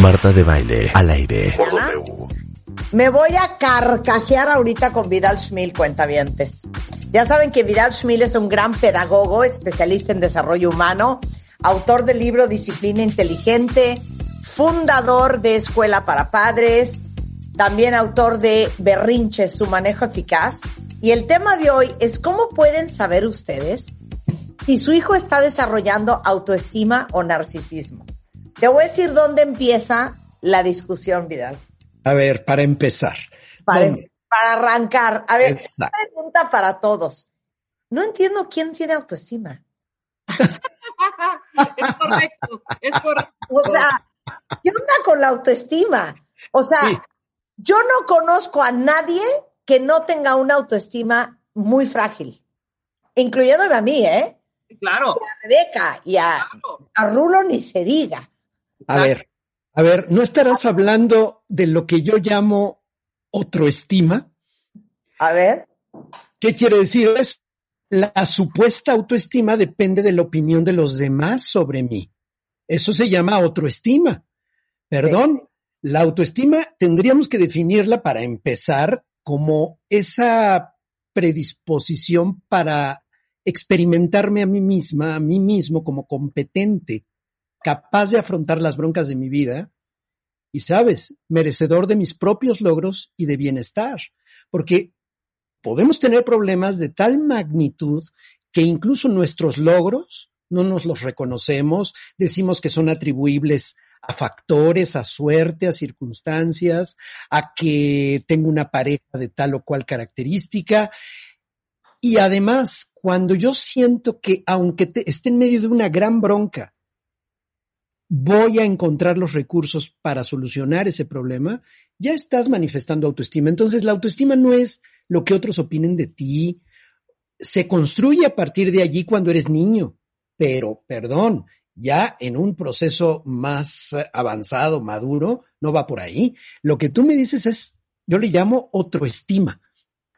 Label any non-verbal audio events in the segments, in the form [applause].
Marta de Baile, al aire. Me voy a carcajear ahorita con Vidal Schmil, cuentavientes. Ya saben que Vidal Schmil es un gran pedagogo, especialista en desarrollo humano, autor del libro Disciplina Inteligente, fundador de Escuela para Padres, también autor de Berrinches, su manejo eficaz. Y el tema de hoy es cómo pueden saber ustedes si su hijo está desarrollando autoestima o narcisismo. Te voy a decir dónde empieza la discusión, Vidal. A ver, para empezar. Para, para arrancar. A ver, una pregunta para todos. No entiendo quién tiene autoestima. es correcto, es correcto. O sea, ¿qué onda con la autoestima? O sea, yo no conozco a nadie que no tenga una autoestima muy frágil, incluyéndome a mí, ¿eh? Claro. Y a Rebeca y a, a Rulo ni se diga. A ver, a ver, ¿no estarás hablando de lo que yo llamo estima? A ver. ¿Qué quiere decir eso? La supuesta autoestima depende de la opinión de los demás sobre mí. Eso se llama autoestima. Perdón, la autoestima tendríamos que definirla para empezar como esa predisposición para experimentarme a mí misma, a mí mismo como competente, capaz de afrontar las broncas de mi vida y, sabes, merecedor de mis propios logros y de bienestar. Porque podemos tener problemas de tal magnitud que incluso nuestros logros no nos los reconocemos, decimos que son atribuibles a factores, a suerte, a circunstancias, a que tengo una pareja de tal o cual característica. Y además, cuando yo siento que aunque esté en medio de una gran bronca, voy a encontrar los recursos para solucionar ese problema, ya estás manifestando autoestima. Entonces, la autoestima no es lo que otros opinen de ti. Se construye a partir de allí cuando eres niño. Pero, perdón, ya en un proceso más avanzado, maduro, no va por ahí. Lo que tú me dices es, yo le llamo autoestima.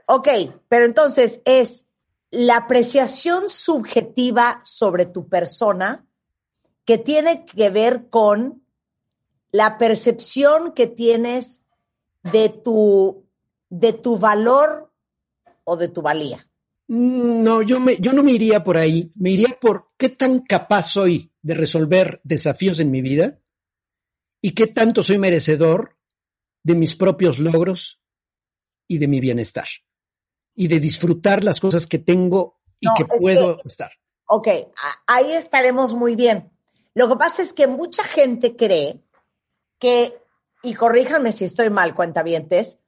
Ok, pero entonces es la apreciación subjetiva sobre tu persona que tiene que ver con la percepción que tienes de tu, de tu valor o de tu valía. Mm, no, yo, me, yo no me iría por ahí, me iría por qué tan capaz soy de resolver desafíos en mi vida y qué tanto soy merecedor de mis propios logros y de mi bienestar y de disfrutar las cosas que tengo y que puedo estar. Ok, ahí estaremos muy bien. Lo que pasa es que mucha gente cree que, y corríjanme si estoy mal, cuentavientes,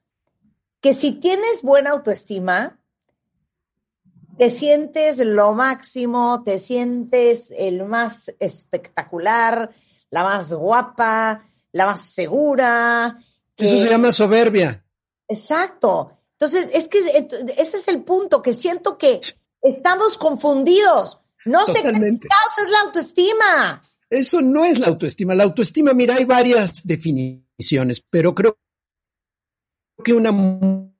que si tienes buena autoestima, te sientes lo máximo, te sientes el más espectacular, la más guapa, la más segura. Eso se llama soberbia. Exacto. Entonces, es que ese es el punto, que siento que estamos confundidos. No sé qué es la autoestima. Eso no es la autoestima. La autoestima, mira, hay varias definiciones, pero creo que una muy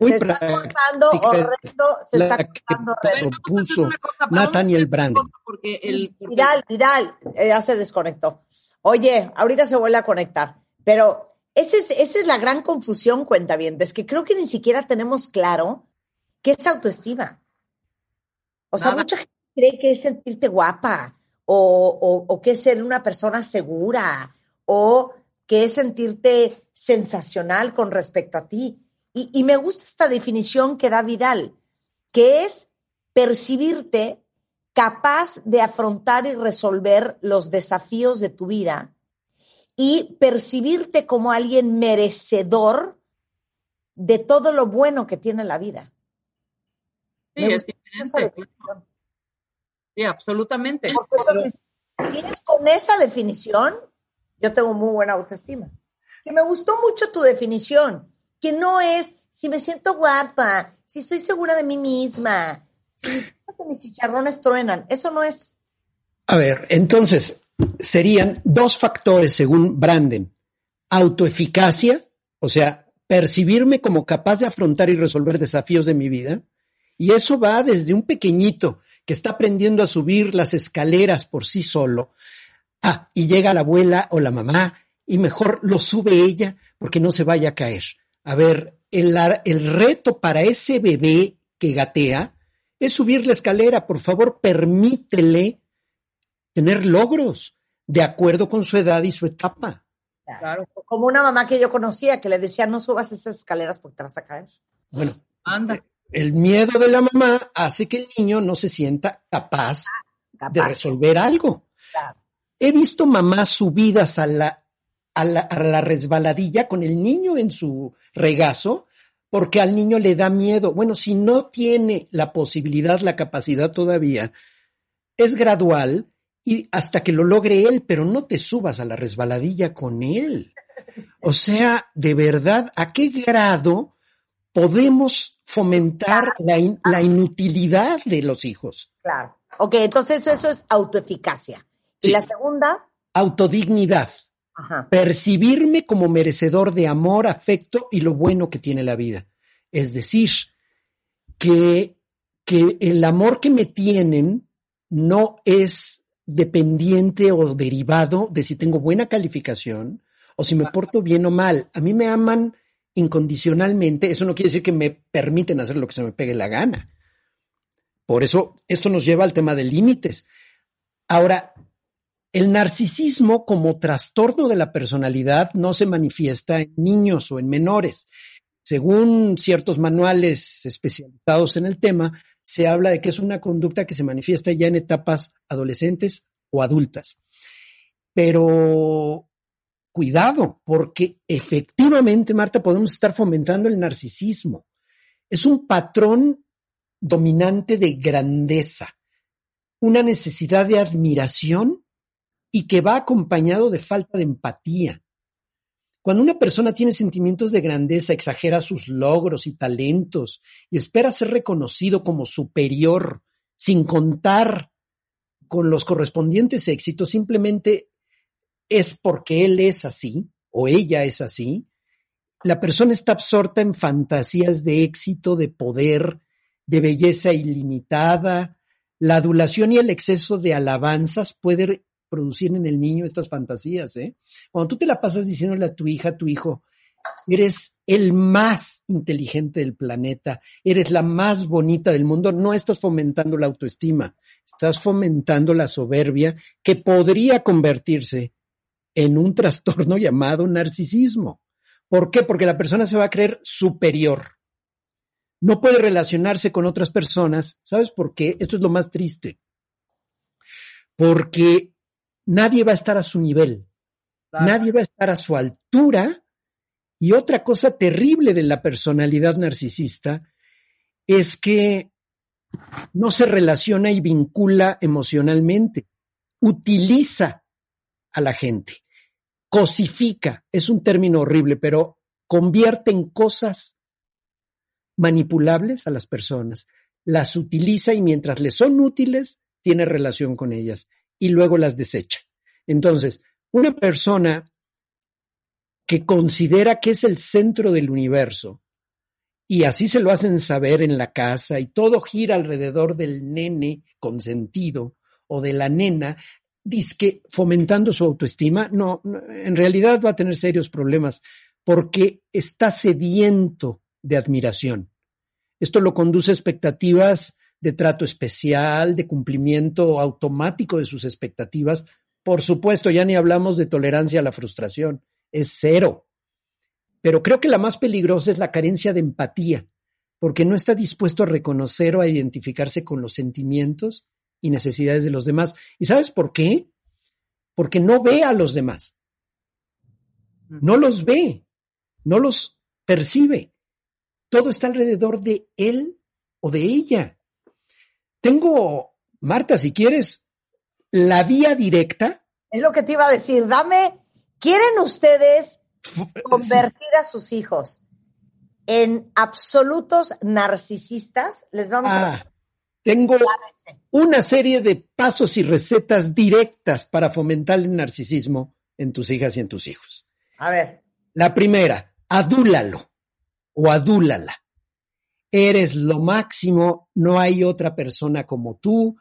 se está cortando horrendo, se la está cortando propuso Nathaniel Brandon. Vidal, Vidal, eh, ya se desconectó. Oye, ahorita se vuelve a conectar, pero esa es, esa es la gran confusión, cuenta bien, es que creo que ni siquiera tenemos claro qué es autoestima. O sea, mucha gente cree que es sentirte guapa, o, o, qué es ser una persona segura, o qué es sentirte sensacional con respecto a ti. Y, y me gusta esta definición que da Vidal, que es percibirte capaz de afrontar y resolver los desafíos de tu vida y percibirte como alguien merecedor de todo lo bueno que tiene la vida. Sí, es diferente. Sí, absolutamente. ¿tienes con esa definición? Yo tengo muy buena autoestima. Que me gustó mucho tu definición, que no es si me siento guapa, si estoy segura de mí misma, si mis [laughs] chicharrones truenan. Eso no es. A ver, entonces serían dos factores según Branden. Autoeficacia, o sea, percibirme como capaz de afrontar y resolver desafíos de mi vida. Y eso va desde un pequeñito que está aprendiendo a subir las escaleras por sí solo. Ah, y llega la abuela o la mamá y mejor lo sube ella porque no se vaya a caer. A ver, el, el reto para ese bebé que gatea es subir la escalera. Por favor, permítele tener logros de acuerdo con su edad y su etapa. Claro. Como una mamá que yo conocía que le decía, no subas esas escaleras porque te vas a caer. Bueno, anda. El miedo de la mamá hace que el niño no se sienta capaz, de resolver algo. He visto mamás subidas a la, a la, a la resbaladilla con el niño en su regazo porque al niño le da miedo. Bueno, si no tiene la posibilidad, la capacidad todavía, es gradual y hasta que lo logre él, pero no te subas a la resbaladilla con él. O sea, de verdad, ¿a qué grado podemos fomentar la, inutilidad de los hijos? Claro. Ok, entonces eso es autoeficacia. ¿Y la segunda? Autodignidad. Percibirme como merecedor de amor, afecto y lo bueno que tiene la vida. Es decir, que, que el amor que me tienen no es dependiente o derivado de si tengo buena calificación o si me porto bien o mal. A mí me aman incondicionalmente. Eso no quiere decir que me permiten hacer lo que se me pegue la gana. Por eso esto nos lleva al tema de límites. Ahora, el narcisismo como trastorno de la personalidad no se manifiesta en niños o en menores. Según ciertos manuales especializados en el tema, se habla de que es una conducta que se manifiesta ya en etapas adolescentes o adultas. Pero cuidado, porque efectivamente, Marta, podemos estar fomentando el narcisismo. Es un patrón dominante de grandeza, una necesidad de admiración y que va acompañado de falta de empatía. Cuando una persona tiene sentimientos de grandeza, exagera sus logros y talentos y espera ser reconocido como superior sin contar con los correspondientes éxitos, simplemente es porque él es así o ella es así, la persona está absorta en fantasías de éxito, de poder, de belleza ilimitada. La adulación y el exceso de alabanzas puede producir en el niño estas fantasías, ¿eh? Cuando tú te la pasas diciéndole a tu hija, a tu hijo, eres el más inteligente del planeta, eres la más bonita del mundo, no estás fomentando la autoestima, estás fomentando la soberbia que podría convertirse en un trastorno llamado narcisismo. ¿Por qué? Porque la persona se va a creer superior. No puede relacionarse con otras personas. ¿Sabes por qué? Esto es lo más triste. Porque nadie va a estar a su nivel, nadie va a estar a su altura. Y otra cosa terrible de la personalidad narcisista es que no se relaciona y vincula emocionalmente, utiliza a la gente, cosifica, es un término horrible, pero convierte en cosas manipulables a las personas, las utiliza y mientras le son útiles, tiene relación con ellas y luego las desecha. Entonces, una persona que considera que es el centro del universo, y así se lo hacen saber en la casa, y todo gira alrededor del nene consentido o de la nena, que fomentando su autoestima, no, en realidad va a tener serios problemas porque está sediento de admiración. Esto lo conduce a expectativas de trato especial, de cumplimiento automático de sus expectativas. Por supuesto, ya ni hablamos de tolerancia a la frustración, es cero. Pero creo que la más peligrosa es la carencia de empatía, porque no está dispuesto a reconocer o a identificarse con los sentimientos y necesidades de los demás. ¿Y sabes por qué? Porque no ve a los demás. No los ve, no los percibe. Todo está alrededor de él o de ella. Tengo, Marta, si quieres, la vía directa. Es lo que te iba a decir, dame ¿Quieren ustedes convertir a sus hijos en absolutos narcisistas? Les vamos a... Tengo una serie de pasos y recetas directas para fomentar el narcisismo en tus hijas y en tus hijos. A ver. La primera, adúlalo o adúlala. Eres lo máximo, no hay otra persona como tú.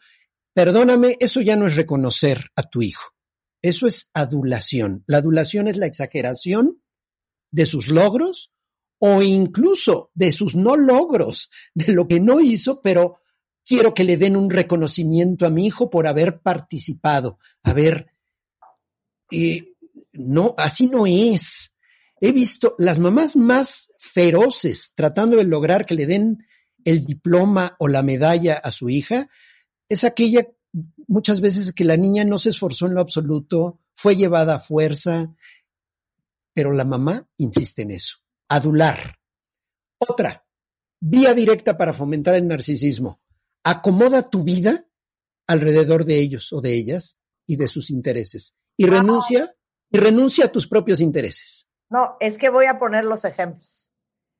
Perdóname, eso ya no es reconocer a tu hijo. Eso es adulación. La adulación es la exageración de sus logros o incluso de sus no logros, de lo que no hizo, pero quiero que le den un reconocimiento a mi hijo por haber participado. A ver, eh, no, así no es. He visto las mamás más feroces tratando de lograr que le den el diploma o la medalla a su hija, es aquella muchas veces que la niña no se esforzó en lo absoluto, fue llevada a fuerza, pero la mamá insiste en eso, adular. Otra, vía directa para fomentar el narcisismo. Acomoda tu vida alrededor de ellos o de ellas y de sus intereses y renuncia y renuncia a tus propios intereses. No, es que voy a poner los ejemplos.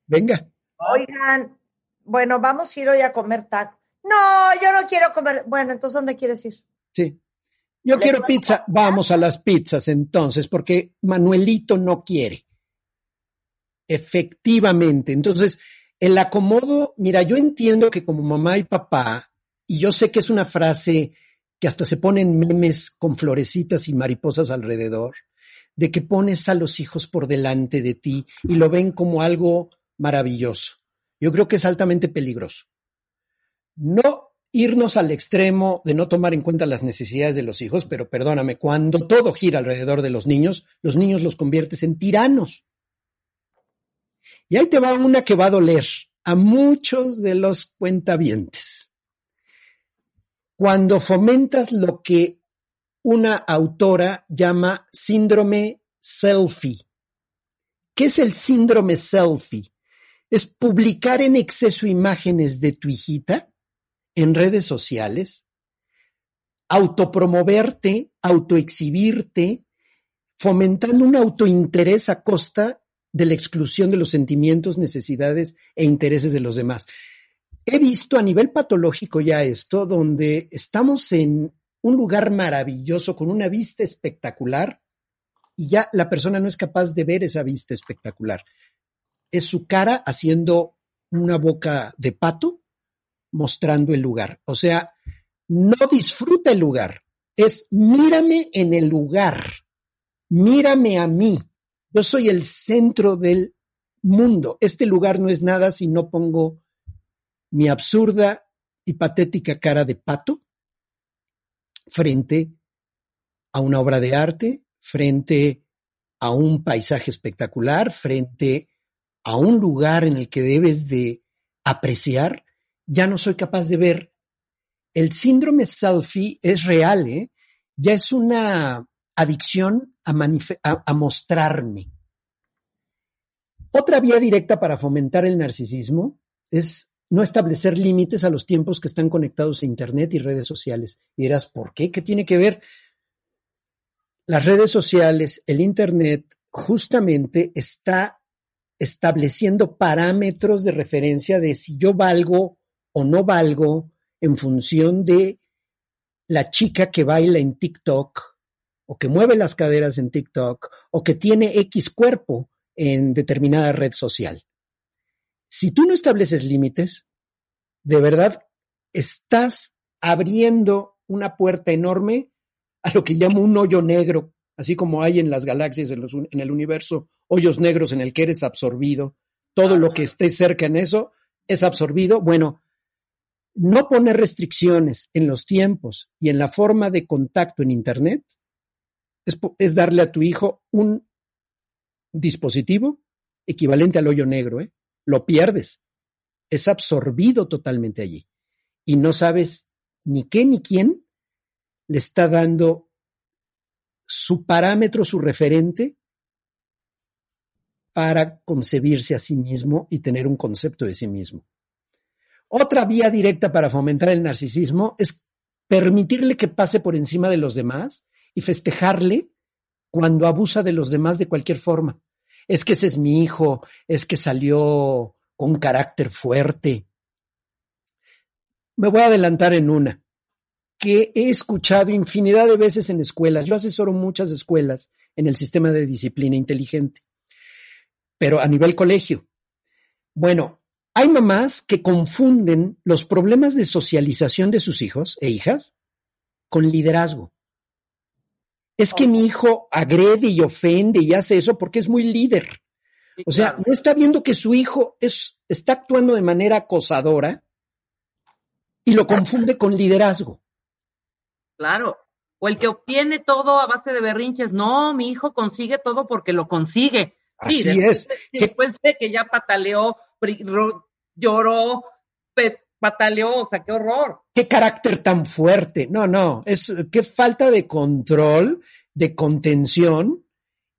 Venga. Oigan, bueno, vamos a ir hoy a comer taco. No, yo no quiero comer. Bueno, entonces, ¿dónde quieres ir? Sí. Yo quiero pizza. Vamos a las pizzas entonces, porque Manuelito no quiere. Efectivamente. Entonces, el acomodo, mira, yo entiendo que como mamá y papá, y yo sé que es una frase que hasta se ponen memes con florecitas y mariposas alrededor, de que pones a los hijos por delante de ti y lo ven como algo maravilloso. Yo creo que es altamente peligroso. No irnos al extremo de no tomar en cuenta las necesidades de los hijos, pero perdóname, cuando todo gira alrededor de los niños, los niños los conviertes en tiranos. Y ahí te va una que va a doler a muchos de los cuentavientes. Cuando fomentas lo que una autora llama síndrome selfie. ¿Qué es el síndrome selfie? Es publicar en exceso imágenes de tu hijita en redes sociales, autopromoverte, autoexhibirte, fomentando un autointerés a costa de la exclusión de los sentimientos, necesidades e intereses de los demás. He visto a nivel patológico ya esto, donde estamos en un lugar maravilloso con una vista espectacular y ya la persona no es capaz de ver esa vista espectacular. Es su cara haciendo una boca de pato mostrando el lugar. O sea, no disfruta el lugar, es mírame en el lugar, mírame a mí. Yo soy el centro del mundo. Este lugar no es nada si no pongo mi absurda y patética cara de pato frente a una obra de arte, frente a un paisaje espectacular, frente a un lugar en el que debes de apreciar ya no soy capaz de ver. El síndrome selfie es real, ¿eh? ya es una adicción a, mostrarme. Otra vía directa para fomentar el narcisismo es no establecer límites a los tiempos que están conectados a Internet y redes sociales. Y dirás, ¿por qué? ¿Qué tiene que ver? Las redes sociales, el Internet, justamente está estableciendo parámetros de referencia de si yo valgo o no valgo en función de la chica que baila en TikTok o que mueve las caderas en TikTok o que tiene X cuerpo en determinada red social. Si tú no estableces límites, de verdad estás abriendo una puerta enorme a lo que llamo un hoyo negro, así como hay en las galaxias, en, el universo, hoyos negros en el que eres absorbido. Todo lo que esté cerca en eso es absorbido. Bueno, no poner restricciones en los tiempos y en la forma de contacto en Internet es, darle a tu hijo un dispositivo equivalente al hoyo negro. ¿eh? Lo pierdes. Es absorbido totalmente allí. Y no sabes ni qué ni quién le está dando su parámetro, su referente para concebirse a sí mismo y tener un concepto de sí mismo. Otra vía directa para fomentar el narcisismo es permitirle que pase por encima de los demás y festejarle cuando abusa de los demás de cualquier forma. Es que ese es mi hijo, es que salió con carácter fuerte. Me voy a adelantar en una que he escuchado infinidad de veces en escuelas. Yo asesoro muchas escuelas en el sistema de disciplina inteligente, pero a nivel colegio. Bueno, hay mamás que confunden los problemas de socialización de sus hijos e hijas con liderazgo. Es que mi hijo agrede y ofende y hace eso porque es muy líder. O sea, no está viendo que su hijo es, está actuando de manera acosadora y lo confunde con liderazgo. Claro. O el que obtiene todo a base de berrinches. No, mi hijo consigue todo porque lo consigue. Así es. después de que ya pataleó, lloró, pataleó, o sea, qué horror. Qué carácter tan fuerte. No, no, es qué falta de control, de contención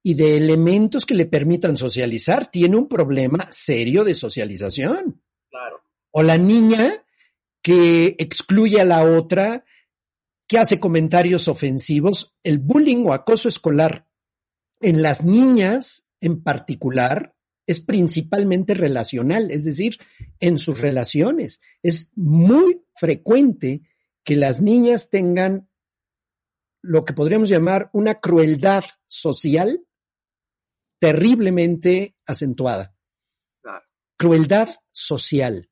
y de elementos que le permitan socializar. Tiene un problema serio de socialización. Claro. O la niña que excluye a la otra, que hace comentarios ofensivos, el bullying o acoso escolar en las niñas en particular es principalmente relacional, es decir, en sus relaciones. Es muy frecuente que las niñas tengan lo que podríamos llamar una crueldad social terriblemente acentuada. Crueldad social.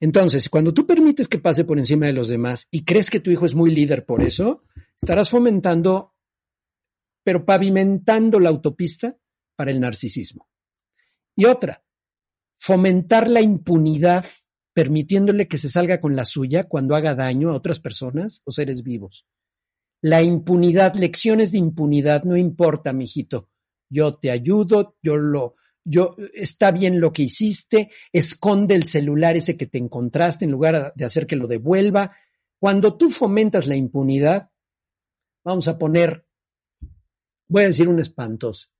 Entonces, cuando tú permites que pase por encima de los demás y crees que tu hijo es muy líder por eso, estarás fomentando, pero pavimentando la autopista para el narcisismo. Y otra, fomentar la impunidad permitiéndole que se salga con la suya cuando haga daño a otras personas o seres vivos. La impunidad, lecciones de impunidad, no importa, mijito. Yo te ayudo, yo lo, yo, está bien lo que hiciste, esconde el celular ese que te encontraste en lugar de hacer que lo devuelva. Cuando tú fomentas la impunidad, vamos a poner, voy a decir un espantoso,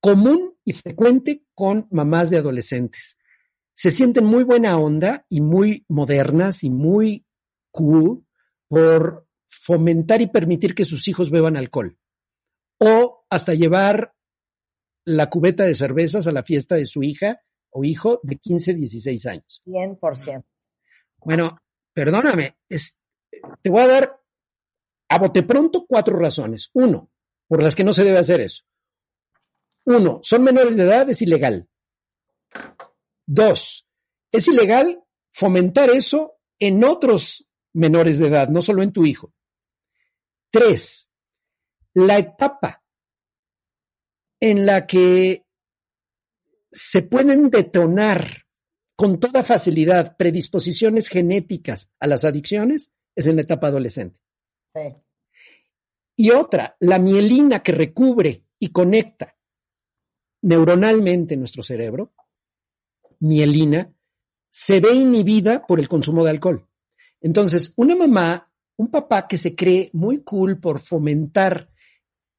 común y frecuente con mamás de adolescentes. Se sienten muy buena onda y muy modernas y muy cool por fomentar y permitir que sus hijos beban alcohol o hasta llevar la cubeta de cervezas a la fiesta de su hija o hijo de 15, 16 años. 100%. Bueno, perdóname, te voy a dar a bote pronto cuatro razones. Uno, por las que no se debe hacer eso. Uno, son menores de edad, es ilegal. Dos, es ilegal fomentar eso en otros menores de edad, no solo en tu hijo. Tres, la etapa en la que se pueden detonar con toda facilidad predisposiciones genéticas a las adicciones es en la etapa adolescente. Sí. Y otra, la mielina que recubre y conecta neuronalmente nuestro cerebro, mielina, se ve inhibida por el consumo de alcohol. Entonces, una mamá, un papá que se cree muy cool por fomentar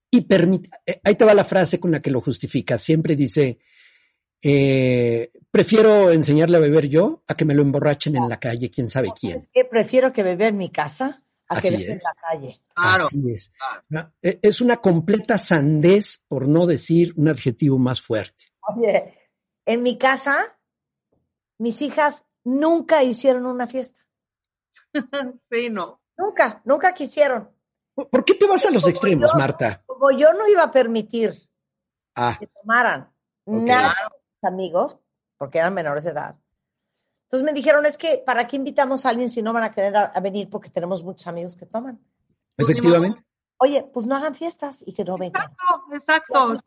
y permite, eh, ahí te va la frase con la que lo justifica. Siempre dice, eh, prefiero enseñarle a beber yo a que me lo emborrachen en la calle, quién sabe quién. Es que prefiero que beber en mi casa a que beber en la calle. Así es. E, es una completa sandez, por no decir un adjetivo más fuerte. Oye, en mi casa, mis hijas nunca hicieron una fiesta. [laughs] sí, no. Nunca, nunca quisieron. ¿Por qué te vas a los extremos, Marta? Como yo no iba a permitir ah. que tomaran nada de mis amigos, porque eran menores de edad. Entonces me dijeron, es que, ¿para qué invitamos a alguien si no van a querer a, venir porque tenemos muchos amigos que toman? Efectivamente. Oye, pues no hagan fiestas y que no vengan. Exacto, exacto.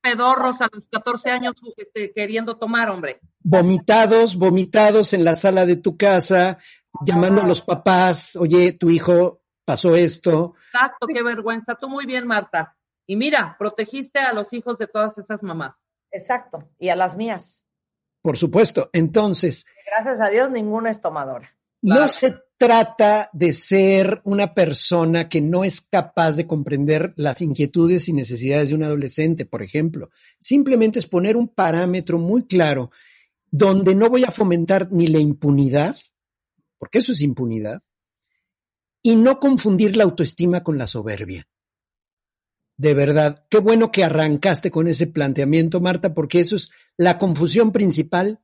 pedorros a los 14 años este, queriendo tomar, hombre. Vomitados, vomitados en la sala de tu casa, llamando a los papás, oye, tu hijo pasó esto. Exacto, qué vergüenza. Tú muy bien, Marta. Y mira, protegiste a los hijos de todas esas mamás. Exacto, y a las mías. Por supuesto. Entonces. Gracias a Dios, ninguna es tomadora. No se trata de ser una persona que no es capaz de comprender las inquietudes y necesidades de un adolescente, por ejemplo. Simplemente es poner un parámetro muy claro donde no voy a fomentar ni la impunidad, porque eso es impunidad, y no confundir la autoestima con la soberbia. De verdad, qué bueno que arrancaste con ese planteamiento, Marta, porque eso es la confusión principal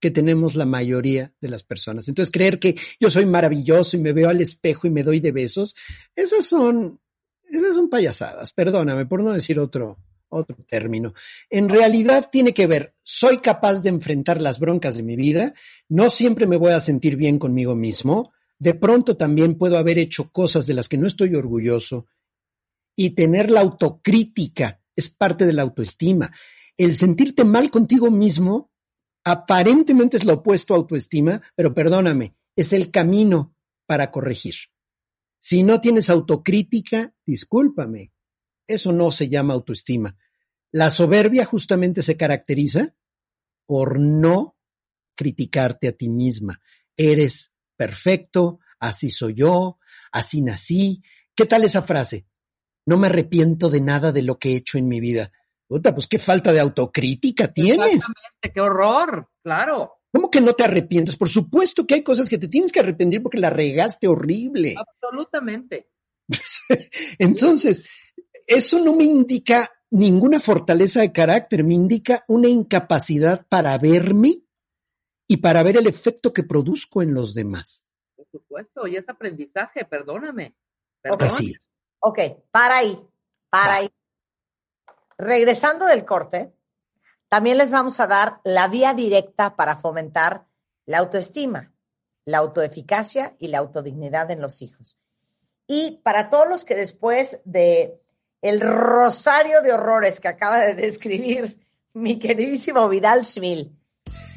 que tenemos la mayoría de las personas. Entonces, creer que yo soy maravilloso y me veo al espejo y me doy de besos, esas son, esas son payasadas, perdóname por no decir otro, otro término. En realidad tiene que ver, soy capaz de enfrentar las broncas de mi vida, no siempre me voy a sentir bien conmigo mismo, de pronto también puedo haber hecho cosas de las que no estoy orgulloso y tener la autocrítica es parte de la autoestima. El sentirte mal contigo mismo aparentemente es lo opuesto a autoestima, pero perdóname, es el camino para corregir. Si no tienes autocrítica, discúlpame, eso no se llama autoestima. La soberbia justamente se caracteriza por no criticarte a ti misma. Eres perfecto, así soy yo, así nací. ¿Qué tal esa frase? No me arrepiento de nada de lo que he hecho en mi vida. Puta, pues qué falta de autocrítica tienes. Exactamente, qué horror, claro. ¿Cómo que no te arrepientes? Por supuesto que hay cosas que te tienes que arrepentir porque la regaste horrible. Absolutamente. [laughs] Entonces, eso no me indica ninguna fortaleza de carácter, me indica una incapacidad para verme y para ver el efecto que produzco en los demás. Por supuesto, y es aprendizaje, perdóname. Así es. Ok, para ahí, para ahí. Regresando del corte, también les vamos a dar la vía directa para fomentar la autoestima, la autoeficacia y la autodignidad en los hijos. Y para todos los que después de el rosario de horrores que acaba de describir mi queridísimo Vidal Schmil,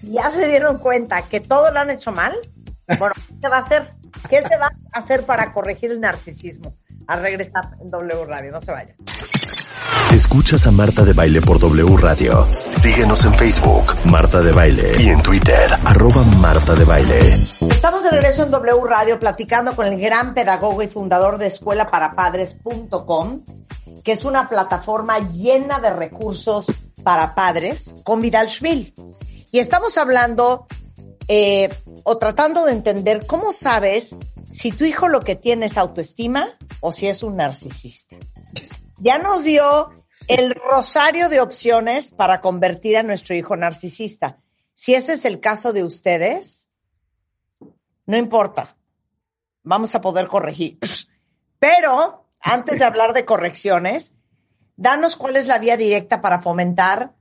ya se dieron cuenta que todo lo han hecho mal, bueno, ¿qué se va a hacer? ¿Qué se va a hacer para corregir el narcisismo? A regresar en W Radio, no se vayan. Escuchas a Marta de Baile por W Radio. Síguenos en Facebook, Marta de Baile, y en Twitter, arroba Marta de Baile. Estamos de regreso en W Radio platicando con el gran pedagogo y fundador de escuelaparapadres.com, que es una plataforma llena de recursos para padres, con Vidal Schmil. Y estamos hablando eh, o tratando de entender cómo sabes si tu hijo lo que tiene es autoestima o si es un narcisista. Ya nos dio el rosario de opciones para convertir a nuestro hijo narcisista. Si ese es el caso de ustedes, no importa, vamos a poder corregir. Pero antes de hablar de correcciones, danos cuál es la vía directa para fomentar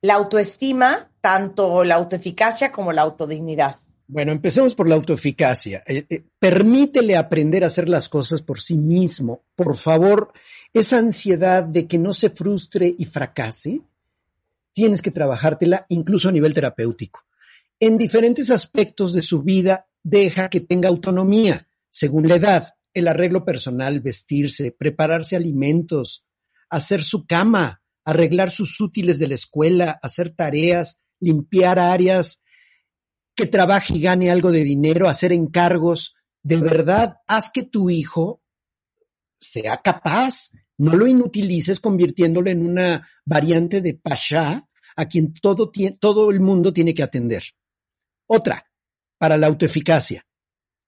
la autoestima, tanto la autoeficacia como la autodignidad. Bueno, empecemos por la autoeficacia. Eh, eh, permítele aprender a hacer las cosas por sí mismo. Por favor, esa ansiedad de que no se frustre y fracase, tienes que trabajártela incluso a nivel terapéutico. En diferentes aspectos de su vida, deja que tenga autonomía, según la edad, el arreglo personal, vestirse, prepararse alimentos, hacer su cama, arreglar sus útiles de la escuela, hacer tareas, limpiar áreas, que trabaje y gane algo de dinero, hacer encargos. De verdad, haz que tu hijo sea capaz. No lo inutilices convirtiéndolo en una variante de pasha a quien todo, todo el mundo tiene que atender. Otra, para la autoeficacia.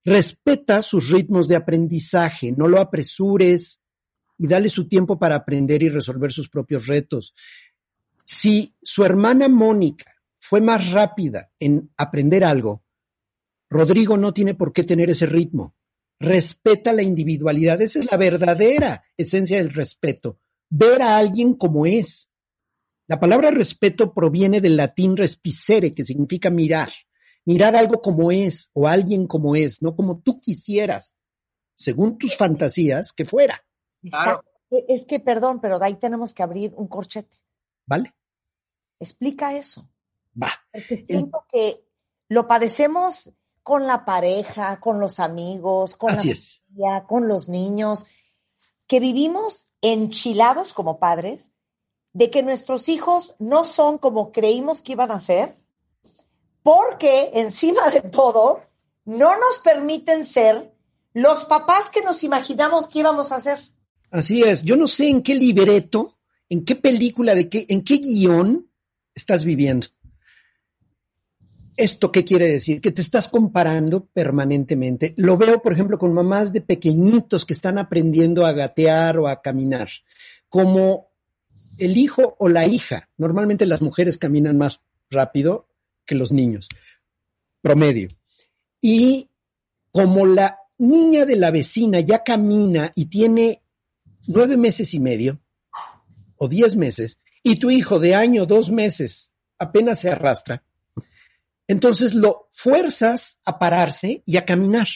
Respeta sus ritmos de aprendizaje, no lo apresures y dale su tiempo para aprender y resolver sus propios retos. Si su hermana Mónica fue más rápida en aprender algo, Rodrigo no tiene por qué tener ese ritmo. Respeta la individualidad. Esa es la verdadera esencia del respeto. Ver a alguien como es. La palabra respeto proviene del latín respicere, que significa mirar. Mirar algo como es o alguien como es, no como tú quisieras, según tus fantasías que fuera. Es que, perdón, pero de ahí tenemos que abrir un corchete. ¿Vale? Explica eso. Va. Porque siento que lo padecemos con la pareja, con los amigos, con Así la es. familia, con los niños, que vivimos enchilados como padres de que nuestros hijos no son como creímos que iban a ser, porque encima de todo no nos permiten ser los papás que nos imaginamos que íbamos a ser. Así es. Yo no sé en qué libreto, en qué película, de qué, en qué guion estás viviendo. ¿Esto qué quiere decir? Que te estás comparando permanentemente. Lo veo, por ejemplo, con mamás de pequeñitos que están aprendiendo a gatear o a caminar. como el hijo o la hija. Normalmente las mujeres caminan más rápido que los niños, promedio. Y como la niña de la vecina ya camina y tiene nueve meses y medio o diez meses, y tu hijo de año, dos meses, apenas se arrastra, entonces lo fuerzas a pararse y a caminar,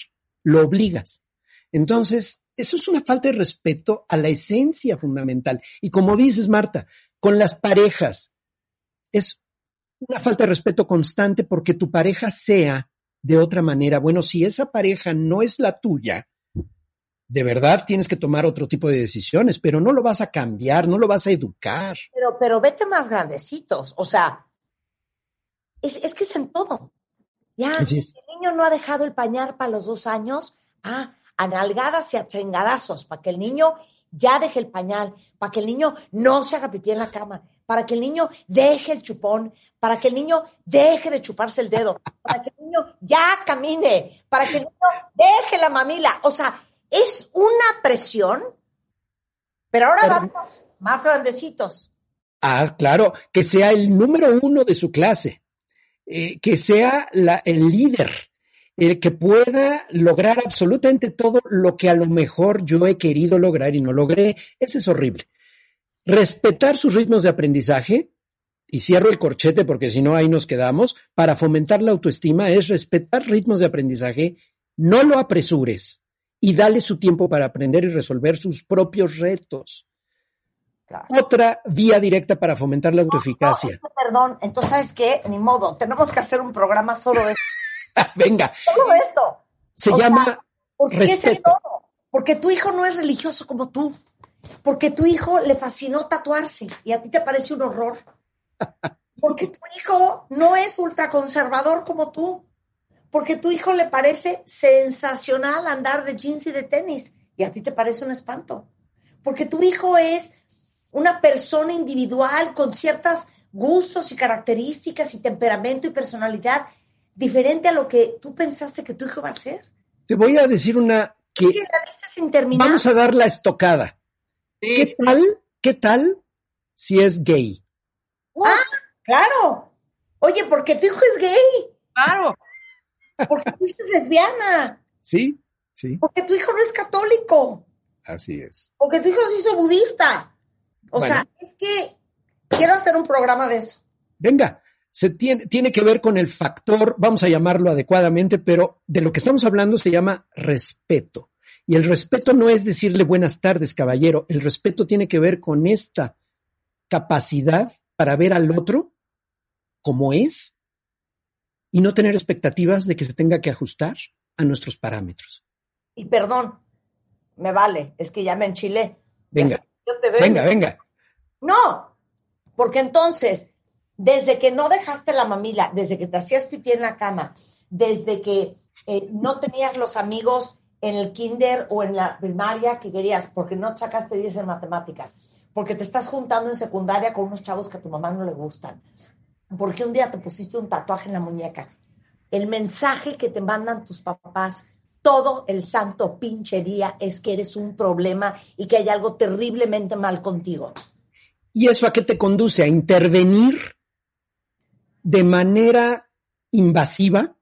lo obligas. Entonces, eso es una falta de respeto a la esencia fundamental. Y como dices, Marta, con las parejas, es una falta de respeto constante porque tu pareja sea de otra manera. Bueno, si esa pareja no es la tuya, de verdad tienes que tomar otro tipo de decisiones, pero no lo vas a cambiar, no lo vas a educar. Pero, pero vete más grandecitos, o sea, es, es que es en todo. Ya, si el niño no ha dejado el pañal para los dos años, ah, a nalgadas y a chingadazos, para que el niño ya deje el pañal, para que el niño no se haga pipí en la cama, para que el niño deje el chupón, para que el niño deje de chuparse el dedo, para que el niño ya camine, para que el niño deje la mamila. O sea, es una presión, pero ahora Pero- vamos más grandecitos. Ah, claro, que sea el número uno de su clase, eh, que sea el líder, el que pueda lograr absolutamente todo lo que a lo mejor yo he querido lograr y no logré. Ese es horrible. Respetar sus ritmos de aprendizaje, y cierro el corchete porque si no ahí nos quedamos, para fomentar la autoestima es respetar ritmos de aprendizaje, no lo apresures y dale su tiempo para aprender y resolver sus propios retos. Claro. Otra vía directa para fomentar la No, autoeficacia. es que, perdón, entonces, ¿sabes qué? Ni modo, tenemos que hacer un programa solo de esto. [laughs] Venga, Solo esto. se O sea, llama Porque es el respeto. todo. Porque tu hijo no es religioso como tú. Porque tu hijo le fascinó tatuarse y a ti te parece un horror. [laughs] Porque tu hijo no es ultraconservador como tú. Porque tu hijo le parece sensacional andar de jeans y de tenis y a ti te parece un espanto. Porque tu hijo es una persona individual con ciertos gustos y características y temperamento y personalidad diferente a lo que tú pensaste que tu hijo va a ser. Te voy a decir una que la lista sin terminar. vamos a dar la estocada. Sí. ¿Qué tal? ¿Qué tal si es gay? Claro. Oye, porque tu hijo es gay, Claro. porque tu hijo es lesbiana, Sí, sí, porque tu hijo no es católico, así es. porque tu hijo se hizo budista. O Bueno. sea, es que quiero hacer un programa de eso. Venga, se tiene, tiene que ver con el factor, vamos a llamarlo adecuadamente, pero de lo que estamos hablando se llama respeto. Y el respeto no es decirle buenas tardes, caballero. El respeto tiene que ver con esta capacidad para ver al otro como es y no tener expectativas de que se tenga que ajustar a nuestros parámetros. Y perdón, me vale, es que ya me enchilé. Venga, Yo te veo. venga, venga. No, porque entonces, desde que no dejaste la mamila, desde que te hacías pipí en la cama, desde que eh, no tenías los amigos en el kinder o en la primaria que querías, porque no sacaste 10 en matemáticas, porque te estás juntando en secundaria con unos chavos que a tu mamá no le gustan, porque un día te pusiste un tatuaje en la muñeca. El mensaje que te mandan tus papás todo el santo pinche día es que eres un problema y que hay algo terriblemente mal contigo. ¿Y eso a qué te conduce? A intervenir de manera invasiva,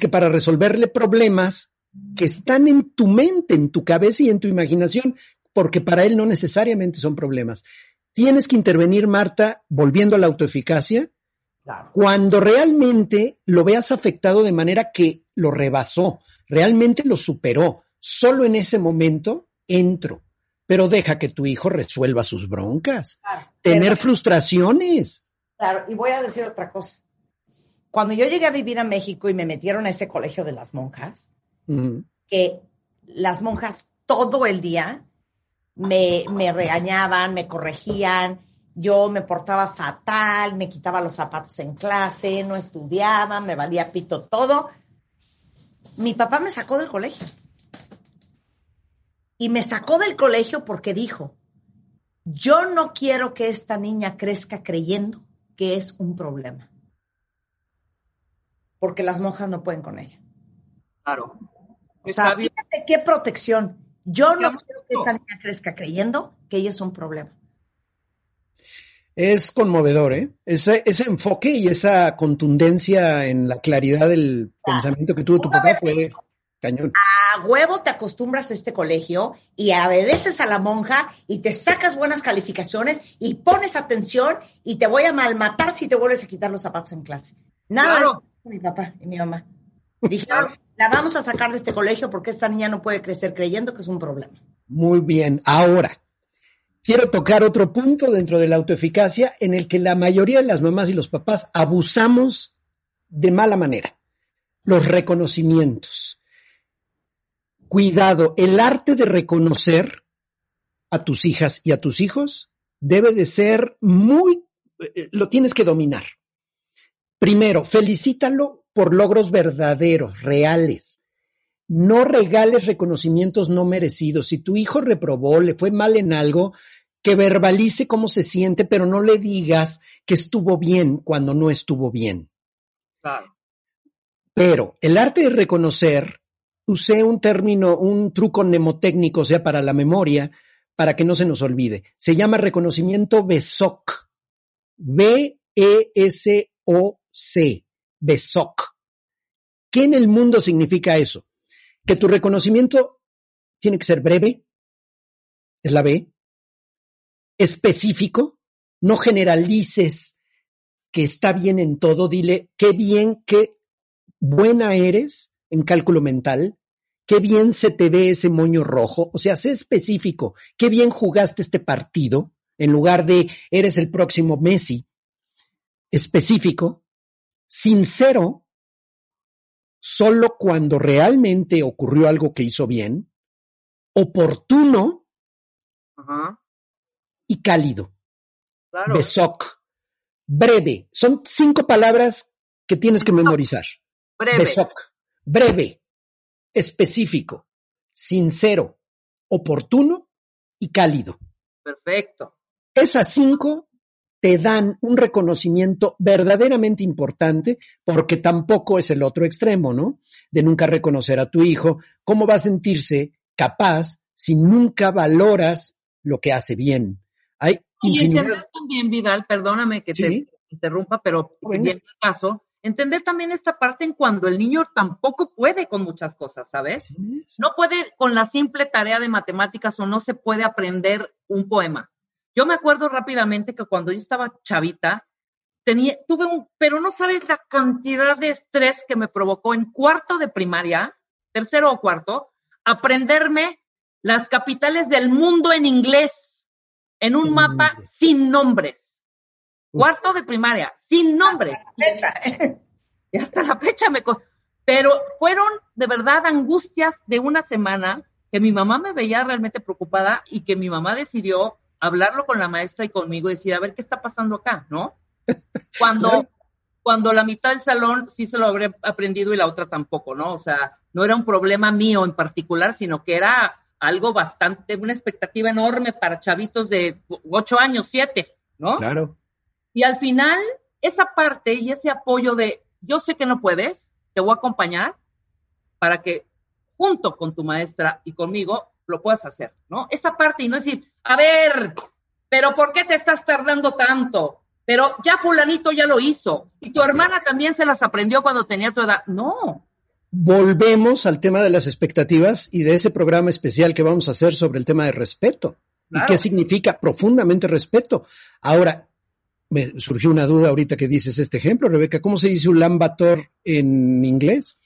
que para resolverle problemas que están en tu mente, en tu cabeza y en tu imaginación, porque para él no necesariamente son problemas. Tienes que intervenir, Marta, volviendo a la autoeficacia, Claro. cuando realmente lo veas afectado de manera que lo rebasó, realmente lo superó. Solo en ese momento entro, pero deja que tu hijo resuelva sus broncas, Claro. tener Pero- frustraciones. Claro, y voy a decir otra cosa. Cuando yo llegué a vivir a México y me metieron a ese colegio de las monjas, que las monjas todo el día me, me regañaban, me corregían, yo me portaba fatal, me quitaba los zapatos en clase, no estudiaba, me valía pito todo. Mi papá me sacó del colegio. Y me sacó del colegio porque dijo, yo no quiero que esta niña crezca creyendo que es un problema. Porque las monjas no pueden con ella. Claro. O sea, fíjate qué protección. Yo no quiero que esta niña crezca creyendo que ella es un problema. Es conmovedor, ¿eh? Ese, ese enfoque y esa contundencia en la claridad del pensamiento que tuvo tu papá fue cañón. A huevo te acostumbras a este colegio y obedeces a la monja y te sacas buenas calificaciones y pones atención y te voy a malmatar si te vuelves a quitar los zapatos en clase. Nada Claro. mi papá y mi mamá. [laughs] Dijeron, la vamos a sacar de este colegio porque esta niña no puede crecer creyendo que es un problema. Muy bien. Ahora, quiero tocar otro punto dentro de la autoeficacia en el que la mayoría de las mamás y los papás abusamos de mala manera. Los reconocimientos. Cuidado, el arte de reconocer a tus hijas y a tus hijos debe de ser muy, eh, lo tienes que dominar. Primero, felicítalo por logros verdaderos, reales. No regales reconocimientos no merecidos. Si tu hijo reprobó, le fue mal en algo, que verbalice cómo se siente, pero no le digas que estuvo bien cuando no estuvo bien. Claro. Pero el arte de reconocer, usé un término, un truco mnemotécnico, o sea, para la memoria, para que no se nos olvide. Se llama reconocimiento BESOC. B-E-S-O-C. BESOC. ¿Qué en el mundo significa eso? Que tu reconocimiento tiene que ser breve, es la B, específico, no generalices que está bien en todo, dile qué bien, qué buena eres en cálculo mental, qué bien se te ve ese moño rojo, o sea, sé específico, qué bien jugaste este partido, en lugar de eres el próximo Messi, específico, sincero, solo cuando realmente ocurrió algo que hizo bien, oportuno y cálido. Claro. Besoc. Breve. Son cinco palabras que tienes que memorizar. Breve. Besoc. Breve. Específico. Sincero. Oportuno y cálido. Perfecto. Esas cinco te dan un reconocimiento verdaderamente importante porque tampoco es el otro extremo, ¿no? De nunca reconocer a tu hijo. ¿Cómo va a sentirse capaz si nunca valoras lo que hace bien? Hay Y entender también, Vidal, perdóname que Sí. te interrumpa, pero en el caso, entender también esta parte en cuando el niño tampoco puede con muchas cosas, ¿sabes? No puede con la simple tarea de matemáticas o no se puede aprender un poema. Yo me acuerdo rápidamente que cuando yo estaba chavita, tenía, tuve un, pero no sabes la cantidad de estrés que me provocó en cuarto de primaria, tercero o cuarto, aprenderme las capitales del mundo en inglés, en un mapa sin nombres. Cuarto de primaria, sin nombres. [laughs] Y hasta la fecha me... Pero fueron de verdad angustias de una semana que mi mamá me veía realmente preocupada y que mi mamá decidió hablarlo con la maestra y conmigo y decir, a ver qué está pasando acá, ¿no? [laughs] Cuando, cuando la mitad del salón sí se lo habría aprendido y la otra tampoco, ¿no? O sea, no era un problema mío en particular, sino que era algo bastante, una expectativa enorme para chavitos de ocho años, siete, ¿no? Claro. Y al final, esa parte y ese apoyo de yo sé que no puedes, te voy a acompañar para que junto con tu maestra y conmigo lo puedas hacer, ¿no? Esa parte y no decir, a ver, pero ¿por qué te estás tardando tanto? Pero ya fulanito ya lo hizo y tu hermana también se las aprendió cuando tenía tu edad. No, Volvemos al tema de las expectativas y de ese programa especial que vamos a hacer sobre el tema de respeto. Claro. ¿Y qué significa profundamente respeto? Ahora, me surgió una duda ahorita que dices este ejemplo, Rebeca. ¿Cómo se dice Ulaanbaatar en inglés?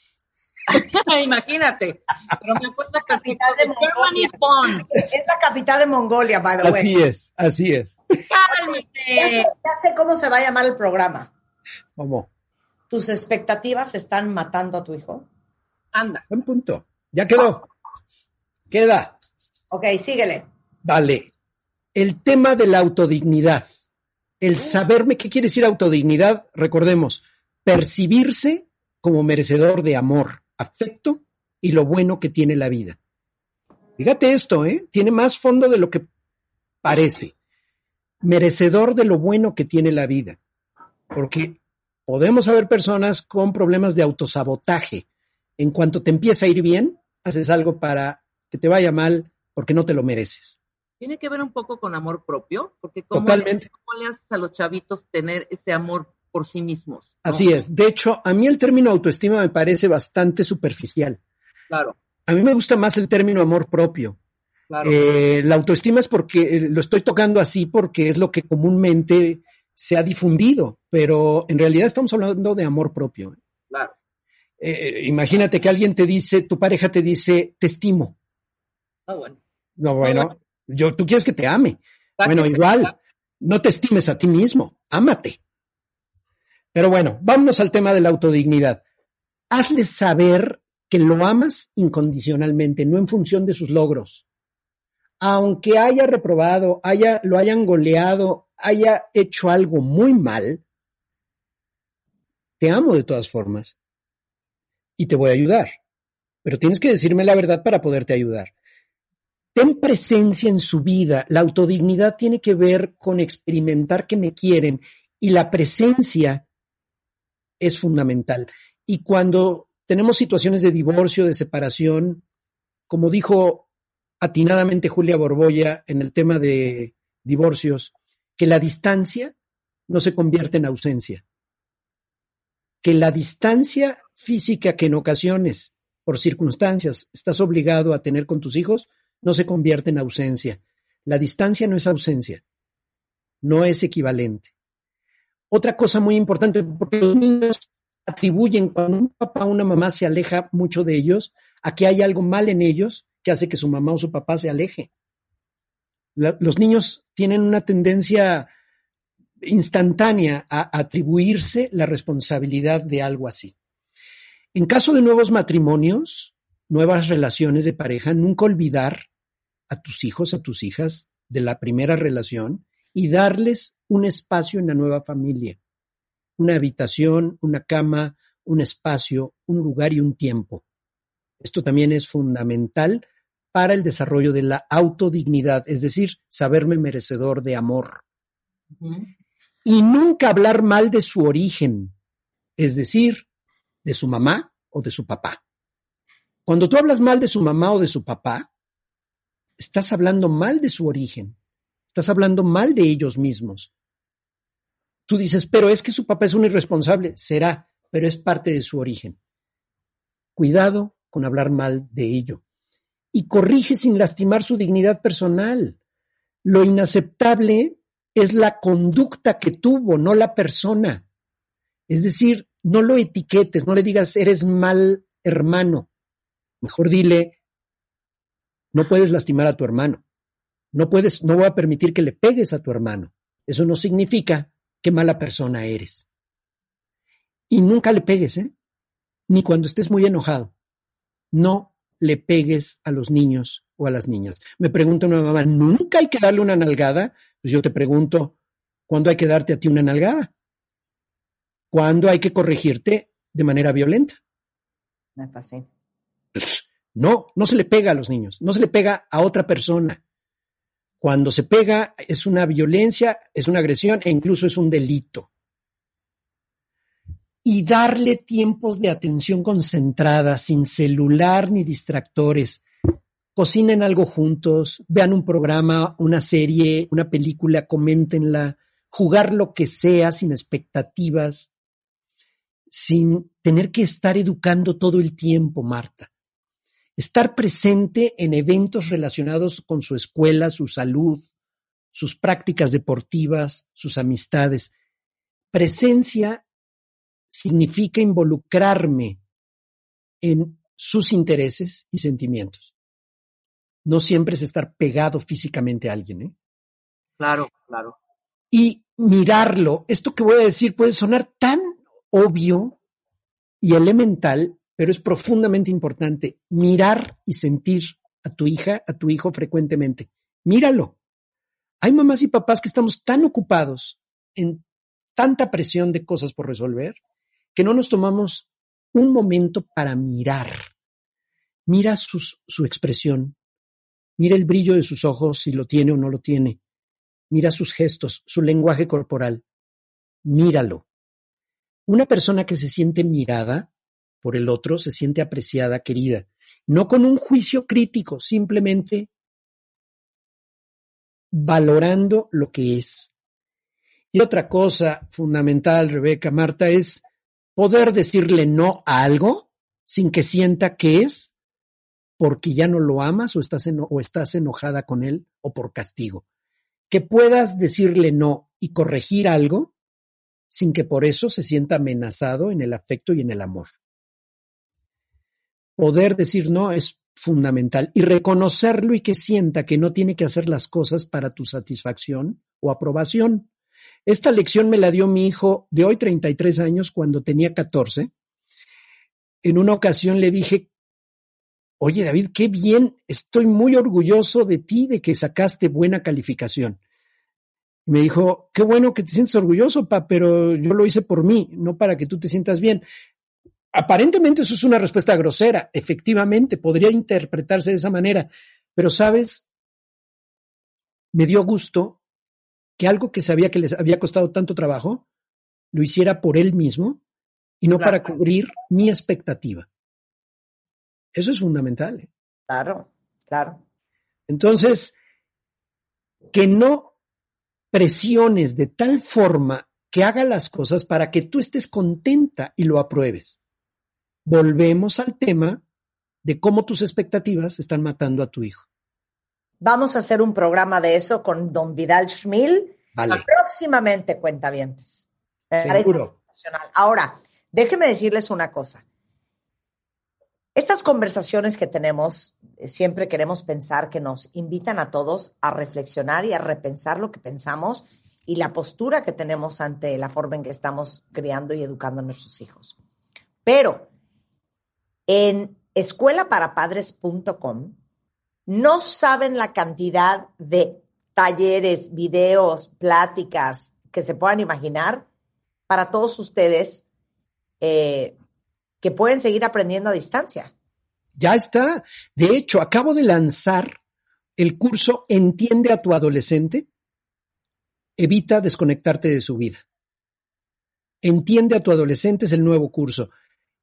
[laughs] imagínate. Pero me acuerdo Capital de Mongolia. Es la capital de Mongolia, by the way. Así es, así es. Ya sé, Cálmate. ya sé cómo se va a llamar el programa. ¿Cómo? ¿Tus expectativas están matando a tu hijo? Anda. Buen punto. Ya quedó. Queda. Ok, síguele. Vale. El tema de la autodignidad. El saberme qué quiere decir autodignidad, recordemos, percibirse como merecedor de amor, afecto y lo bueno que tiene la vida. Fíjate esto, ¿eh? Tiene más fondo de lo que parece. Merecedor de lo bueno que tiene la vida. Porque podemos haber personas con problemas de autosabotaje. En cuanto te empieza a ir bien, haces algo para que te vaya mal porque no te lo mereces. Tiene que ver un poco con amor propio, porque ¿cómo, Totalmente. ¿cómo le haces a los chavitos tener ese amor por sí mismos? ¿no? Así es. De hecho, a mí el término autoestima me parece bastante superficial. Claro, A mí me gusta más el término amor propio. claro. Eh, la autoestima es porque eh, lo estoy tocando así porque es lo que comúnmente se ha difundido, pero en realidad estamos hablando de amor propio. claro. Eh, imagínate que alguien te dice, tu pareja te dice, te estimo. Ah, bueno. No, bueno, yo, tú quieres que te ame. Bueno, igual, no te estimes a ti mismo, ámate. Pero bueno, vámonos al tema de la autodignidad. Hazle saber que lo amas incondicionalmente, no en función de sus logros. Aunque haya reprobado, haya, lo hayan goleado, haya hecho algo muy mal, te amo de todas formas y te voy a ayudar. Pero tienes que decirme la verdad para poderte ayudar. Ten presencia en su vida. La autodignidad tiene que ver con experimentar que me quieren y la presencia es fundamental. Y cuando tenemos situaciones de divorcio, de separación, como dijo atinadamente Julia Borbolla en el tema de divorcios, que la distancia no se convierte en ausencia. Que la distancia física que en ocasiones, por circunstancias, estás obligado a tener con tus hijos, no se convierte en ausencia. La distancia no es ausencia, no es equivalente. Otra cosa muy importante, porque los niños atribuyen cuando un papá o una mamá se aleja mucho de ellos, a que hay algo mal en ellos que hace que su mamá o su papá se aleje. Los niños tienen una tendencia instantánea a atribuirse la responsabilidad de algo así. En caso de nuevos matrimonios, nuevas relaciones de pareja, nunca olvidar a tus hijos, a tus hijas de la primera relación y darles un espacio en la nueva familia, una habitación, una cama, un espacio, un lugar y un tiempo. Esto también es fundamental para el desarrollo de la autodignidad, es decir, saberme merecedor de amor. Y nunca hablar mal de su origen, es decir, de su mamá o de su papá. Cuando tú hablas mal de su mamá o de su papá, estás hablando mal de su origen, estás hablando mal de ellos mismos. Tú dices, pero es que su papá es un irresponsable, será, pero es parte de su origen. Cuidado con hablar mal de ello. Y corrige sin lastimar su dignidad personal. Lo inaceptable es la conducta que tuvo, no la persona. Es decir, no lo etiquetes, no le digas eres mal hermano. Mejor dile, no puedes lastimar a tu hermano. No puedes, no voy a permitir que le pegues a tu hermano. Eso no significa qué mala persona eres. Y nunca le pegues, ¿eh? Ni cuando estés muy enojado. No le pegues a los niños o a las niñas. Me pregunta una mamá, ¿nunca hay que darle una nalgada? Pues yo te pregunto, ¿cuándo hay que darte a ti una nalgada? ¿Cuándo hay que corregirte de manera violenta? Me fascina. No, no se le pega a los niños, no se le pega a otra persona. Cuando se pega es una violencia, es una agresión e incluso es un delito. Y darle tiempos de atención concentrada, sin celular ni distractores. Cocinen algo juntos, vean un programa, una serie, una película, coméntenla, jugar lo que sea sin expectativas, sin tener que estar educando todo el tiempo, Marta estar presente en eventos relacionados con su escuela, su salud, sus prácticas deportivas, sus amistades. Presencia significa involucrarme en sus intereses y sentimientos. No siempre es estar pegado físicamente a alguien. ¿eh? Claro, claro. Y mirarlo. Esto que voy a decir puede sonar tan obvio y elemental, pero es profundamente importante mirar y sentir a tu hija, a tu hijo frecuentemente. Míralo. Hay mamás y papás que estamos tan ocupados en tanta presión de cosas por resolver que no nos tomamos un momento para mirar. Mira su expresión, mira el brillo de sus ojos, si lo tiene o no lo tiene. Mira sus gestos, su lenguaje corporal. Míralo. Una persona que se siente mirada por el otro se siente apreciada, querida, no con un juicio crítico, simplemente valorando lo que es. Y otra cosa fundamental, Rebeca, Marta, es poder decirle no a algo sin que sienta que es porque ya no lo amas o estás, o estás enojada con él o por castigo. Que puedas decirle no y corregir algo sin que por eso se sienta amenazado en el afecto y en el amor. Poder decir no es fundamental y reconocerlo y que sienta que no tiene que hacer las cosas para tu satisfacción o aprobación. Esta lección me la dio mi hijo de hoy 33 años cuando tenía 14. En una ocasión le dije, oye David, qué bien, estoy muy orgulloso de ti de que sacaste buena calificación. Me dijo, qué bueno que te sientes orgulloso, pa, pero yo lo hice por mí, no para que tú te sientas bien. Aparentemente eso es una respuesta grosera, efectivamente, podría interpretarse de esa manera, pero sabes, me dio gusto que algo que sabía que les había costado tanto trabajo, lo hiciera por él mismo y no para cubrir mi expectativa. Eso es fundamental. ¿eh? Claro, claro. Entonces, que no presiones de tal forma que haga las cosas para que tú estés contenta y lo apruebes. Volvemos al tema de cómo tus expectativas están matando a tu hijo. Vamos a hacer un programa de eso con don Vidal Schmil. Vale. Próximamente, cuentavientes. Seguro. Ahora, déjenme decirles una cosa. Estas conversaciones que tenemos, eh, siempre queremos pensar que nos invitan a todos a reflexionar y a repensar lo que pensamos y la postura que tenemos ante la forma en que estamos criando y educando a nuestros hijos. Pero en escuelaparapadres.com no saben la cantidad de talleres, videos, pláticas que se puedan imaginar para todos ustedes eh, que pueden seguir aprendiendo a distancia. Ya está. De hecho, acabo de lanzar el curso Entiende a tu adolescente. Evita desconectarte de su vida. Entiende a tu adolescente es el nuevo curso.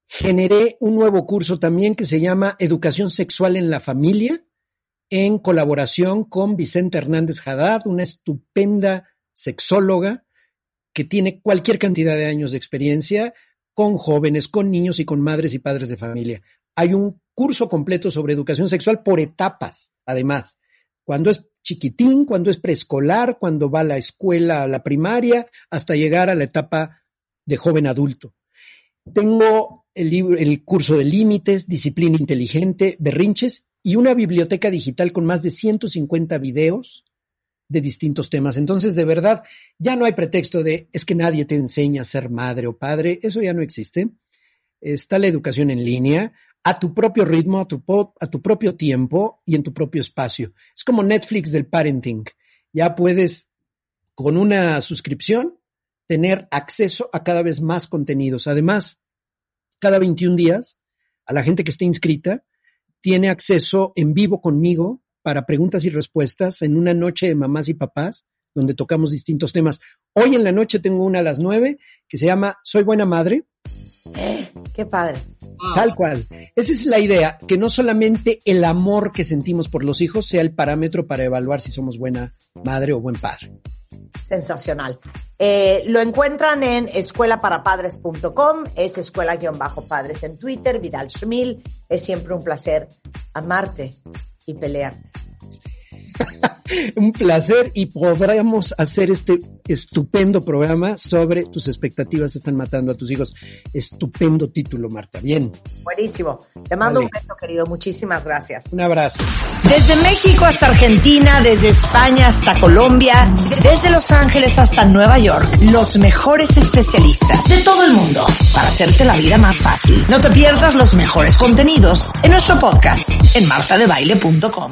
Generé un nuevo curso también que se llama Educación Sexual en la Familia, en colaboración con Vicente Hernández Haddad, una estupenda sexóloga que tiene cualquier cantidad de años de experiencia con jóvenes, con niños y con madres y padres de familia. Hay un curso completo sobre educación sexual por etapas, además. Cuando es chiquitín, cuando es preescolar, cuando va a la escuela, a la primaria, hasta llegar a la etapa de joven adulto. Tengo el, curso de límites, disciplina inteligente, berrinches y una biblioteca digital con más de 150 videos de distintos temas. Entonces, de verdad, ya no hay pretexto de es que nadie te enseña a ser madre o padre, eso ya no existe. Está la educación en línea, a tu propio ritmo, a tu, a tu propio tiempo y en tu propio espacio. Es como Netflix del parenting. Ya puedes, con una suscripción, tener acceso a cada vez más contenidos. Además, cada 21 días, a la gente que esté inscrita, tiene acceso en vivo conmigo para preguntas y respuestas en una noche de mamás y papás, donde tocamos distintos temas. Hoy en la noche tengo una a las nueve que se llama Soy buena madre. qué padre. Tal cual. Esa es la idea, que no solamente el amor que sentimos por los hijos sea el parámetro para evaluar si somos buena madre o buen padre. Sensacional. Eh, lo encuentran en escuelaparapadres.com, es escuela-padres en Twitter, Vidal Schmil. Es siempre un placer amarte y pelearte. [laughs] [laughs] Un placer y podremos hacer este estupendo programa sobre tus expectativas están matando a tus hijos. Estupendo título, Marta. Bien. Buenísimo. Te mando un beso, querido. Muchísimas gracias. Un abrazo. Desde México hasta Argentina, desde España hasta Colombia, desde Los Ángeles hasta Nueva York, los mejores especialistas de todo el mundo para hacerte la vida más fácil. No te pierdas los mejores contenidos en nuestro podcast en martadebaile.com.